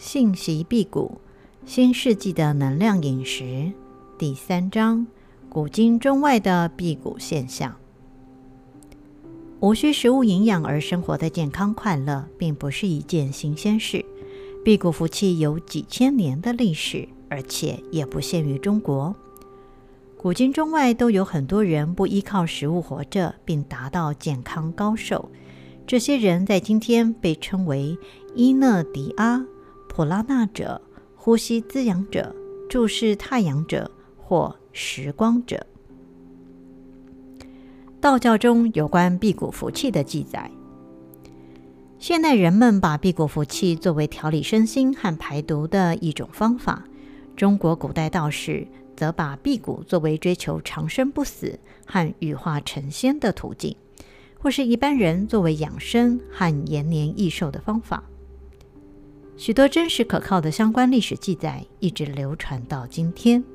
信息辟谷，新世纪的能量饮食，第三章：古今中外的辟谷现象。无需食物营养而生活的健康快乐，并不是一件新鲜事。辟谷福气有几千年的历史，而且也不限于中国。古今中外都有很多人不依靠食物活着，并达到健康高寿。这些人在今天被称为伊诺迪阿、普拉纳者、呼吸滋养者、注视太阳者或时光者。道教中有关辟谷福气的记载。现代人们把辟谷福气作为调理身心和排毒的一种方法。中国古代道士则把辟谷作为追求长生不死和羽化成仙的途径。或是一般人作为养生和延年益寿的方法，许多真实可靠的相关历史记载一直流传到今天。《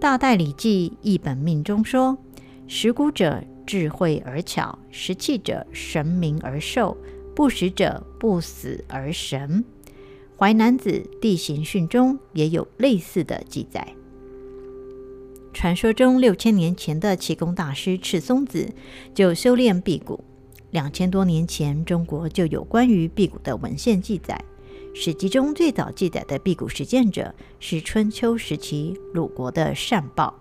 大戴礼记·一本命》中说：“食谷者智慧而巧，食气者神明而寿，不食者不死而神。”《淮南子·地形训》中也有类似的记载。传说中，六千年前的气功大师赤松子就修炼辟谷。两千多年前，中国就有关于辟谷的文献记载。史籍中最早记载的辟谷实践者是春秋时期鲁国的善报。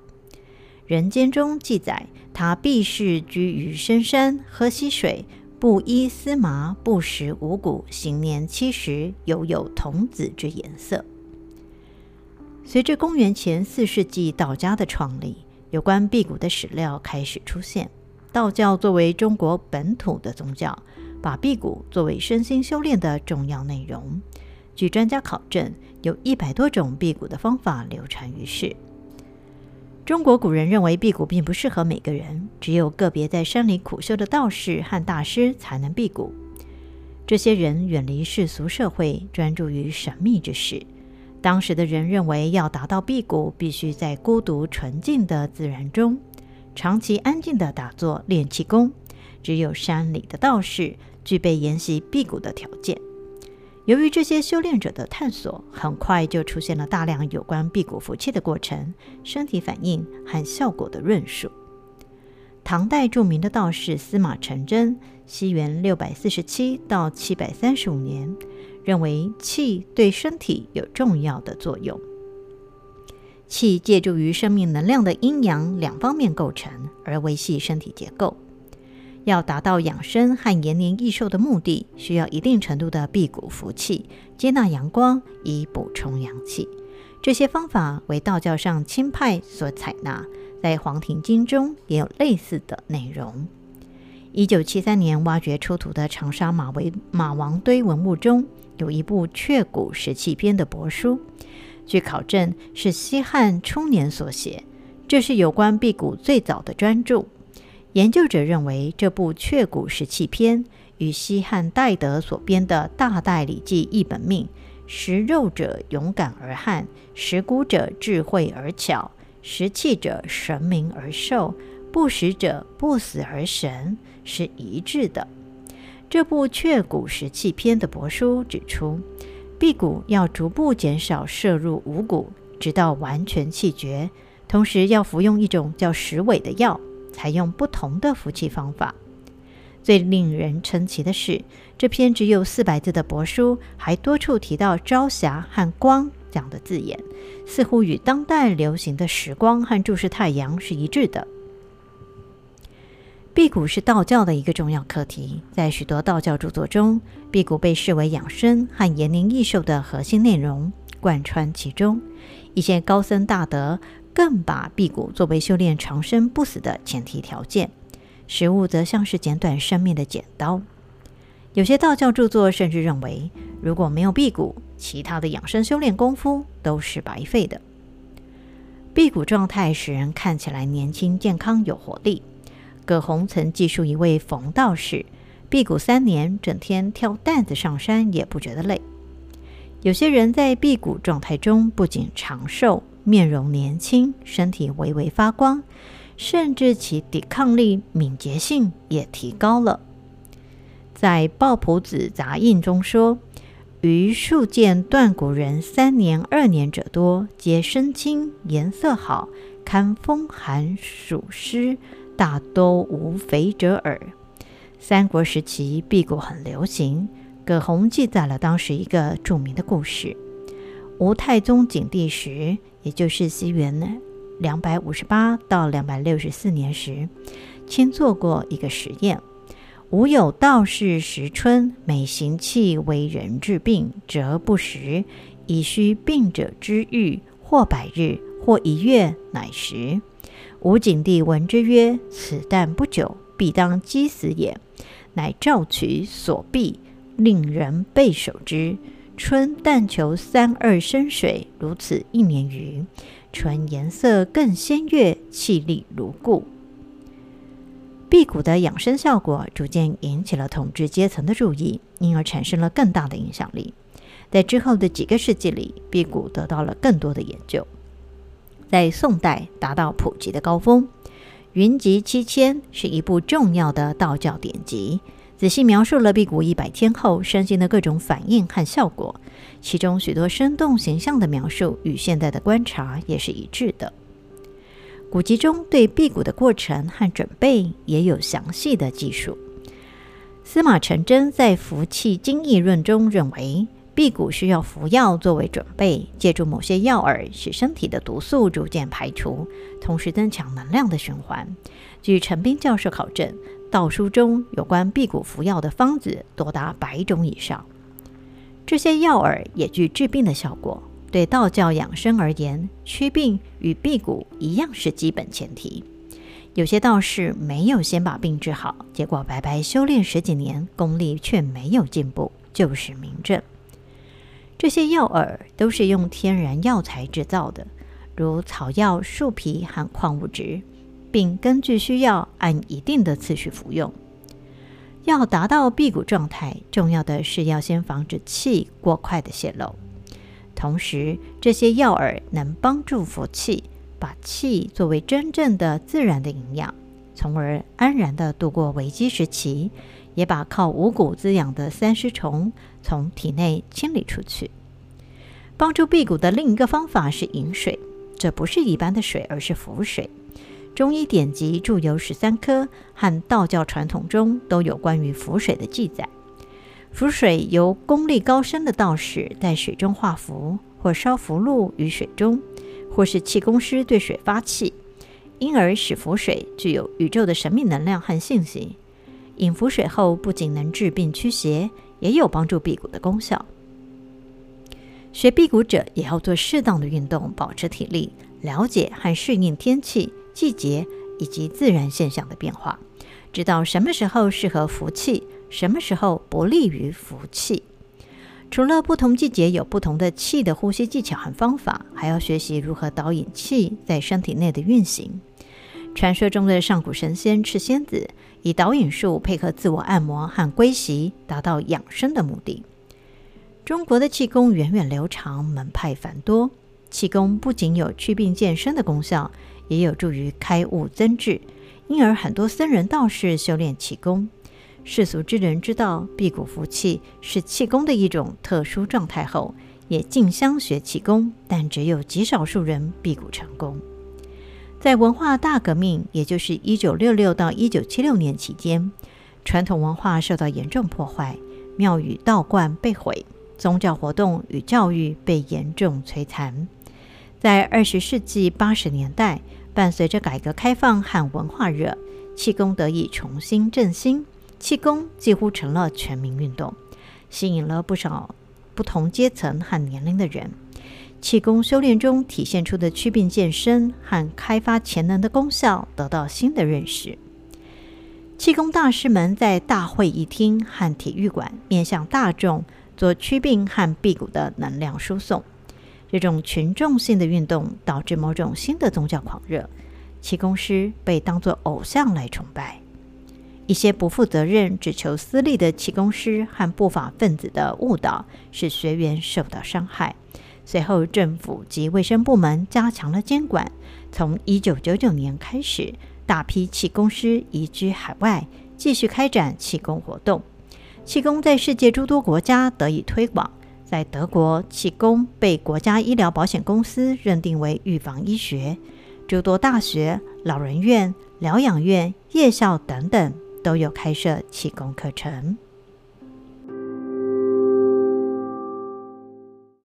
人间中记载，他避世居于深山，喝溪水，不衣丝麻，不食五谷，行年七十，犹有童子之颜色。随着公元前四世纪道家的创立，有关辟谷的史料开始出现。道教作为中国本土的宗教，把辟谷作为身心修炼的重要内容。据专家考证，有一百多种辟谷的方法流传于世。中国古人认为辟谷并不适合每个人，只有个别在山里苦修的道士和大师才能辟谷。这些人远离世俗社会，专注于神秘之事。当时的人认为，要达到辟谷，必须在孤独纯净的自然中，长期安静地打坐练气功。只有山里的道士具备研习辟谷的条件。由于这些修炼者的探索，很快就出现了大量有关辟谷服气的过程、身体反应和效果的论述。唐代著名的道士司马承祯，西元六百四十七到七百三十五年。认为气对身体有重要的作用，气借助于生命能量的阴阳两方面构成而维系身体结构。要达到养生和延年益寿的目的，需要一定程度的辟谷服气，接纳阳光以补充阳气。这些方法为道教上钦派所采纳，在《黄庭经》中也有类似的内容。一九七三年挖掘出土的长沙马为马王堆文物中，有一部《絧谷食气篇》的帛书，据考证是西汉初年所写，这是有关辟谷最早的专著。研究者认为，这部《絧谷食气篇》与西汉戴德所编的《大戴礼记·一本命》“食肉者勇敢而悍，食骨者智慧而巧，食气者神明而寿，不食者不死而神”是一致的。这部《絧谷食气篇》的帛书指出，辟谷要逐步减少摄入五谷，直到完全气绝，同时要服用一种叫石尾的药，采用不同的服气方法。最令人称奇的是，这篇只有四百字的帛书，还多处提到“朝霞”和“光”这样的字眼，似乎与当代流行的“时光”和“注视太阳”是一致的。辟谷是道教的一个重要课题，在许多道教著作中，辟谷被视为养生和延年益寿的核心内容，贯穿其中。一些高僧大德更把辟谷作为修炼长生不死的前提条件，食物则像是剪短生命的剪刀。有些道教著作甚至认为，如果没有辟谷，其他的养生修炼功夫都是白费的。辟谷状态使人看起来年轻、健康、有活力。葛洪曾记述一位冯道士，辟谷三年，整天挑担子上山也不觉得累。有些人在辟谷状态中不仅长寿，面容年轻，身体微微发光，甚至其抵抗力、敏捷性也提高了。在《抱朴子杂印》中说，于数见断骨人三年二年者多，皆身轻颜色好，堪风寒暑湿，大都无肥者耳。三国时期辟谷很流行，葛洪记载了当时一个著名的故事：吴太宗景帝时，也就是西元两百五十八到两百六十四年时，亲做过一个实验。吾有道士时春，每行气为人治病，则不食，以须病者之愈，或百日，或一月，乃食。吴景帝闻之曰：“此旦不久，必当饥死也。”乃召取所婢，令人备守之。春但求三二升水，如此一年余，春颜色更鲜悦，气力如故。辟谷的养生效果逐渐引起了统治阶层的注意，因而产生了更大的影响力。在之后的几个世纪里，辟谷得到了更多的研究，在宋代达到普及的高峰。《云集七签》是一部重要的道教典籍，仔细描述了辟谷一百天后身心的各种反应和效果，其中许多生动形象的描述与现代的观察也是一致的。古籍中对辟谷的过程和准备也有详细的记述。司马承祯在《服气经义论》中认为，辟谷需要服药作为准备，借助某些药饵使身体的毒素逐渐排除，同时增强能量的循环。据陈斌教授考证，道书中有关辟谷服药的方子多达百种以上，这些药饵也具治病的效果。对道教养生而言，驱病与辟谷一样是基本前提。有些道士没有先把病治好，结果白白修炼十几年，功力却没有进步，就是明证。这些药饵都是用天然药材制造的，如草药、树皮和矿物质，并根据需要按一定的次序服用。要达到辟谷状态，重要的是要先防止气过快的泄漏。同时，这些药饵能帮助服气，把气作为真正的自然的营养，从而安然的度过危机时期，也把靠五谷滋养的三尸虫从体内清理出去。帮助辟谷的另一个方法是饮水，这不是一般的水，而是浮水。中医典籍著有十三科，和道教传统中都有关于符水的记载。符水由功力高深的道士在水中画符，或烧符籙于水中，或是气功师对水发气，因而使符水具有宇宙的神秘能量和信息。饮符水后，不仅能治病驱邪，也有帮助辟谷的功效。学辟谷者也要做适当的运动，保持体力，了解和适应天气、季节以及自然现象的变化，知道什么时候适合服气。什么时候不利于服气？除了不同季节有不同的气的呼吸技巧和方法，还要学习如何导引气在身体内的运行。传说中的上古神仙赤仙子，以导引术配合自我按摩和归息，达到养生的目的。中国的气功源远流长，门派繁多。气功不仅有祛病健身的功效，也有助于开悟增智，因而很多僧人道士修炼气功。世俗之人知道辟谷服气是气功的一种特殊状态后，也竞相学气功，但只有极少数人辟谷成功。在文化大革命，也就是一九六六到一九七六年期间，传统文化受到严重破坏，庙宇道观被毁，宗教活动与教育被严重摧残。在二十世纪八十年代，伴随着改革开放和文化热，气功得以重新振兴。气功几乎成了全民运动，吸引了不少不同阶层和年龄的人。气功修炼中体现出的祛病健身和开发潜能的功效得到新的认识。气功大师们在大会议厅和体育馆面向大众做祛病和辟谷的能量输送。这种群众性的运动导致某种新的宗教狂热，气功师被当作偶像来崇拜。一些不负责任、只求私利的气功师和不法分子的误导，使学员受到伤害。随后，政府及卫生部门加强了监管。从一九九九年开始，大批气功师移居海外，继续开展气功活动。气功在世界诸多国家得以推广，在德国，气功被国家医疗保险公司认定为预防医学，诸多大学、老人院、疗养院、夜校等等都有开设气功课程。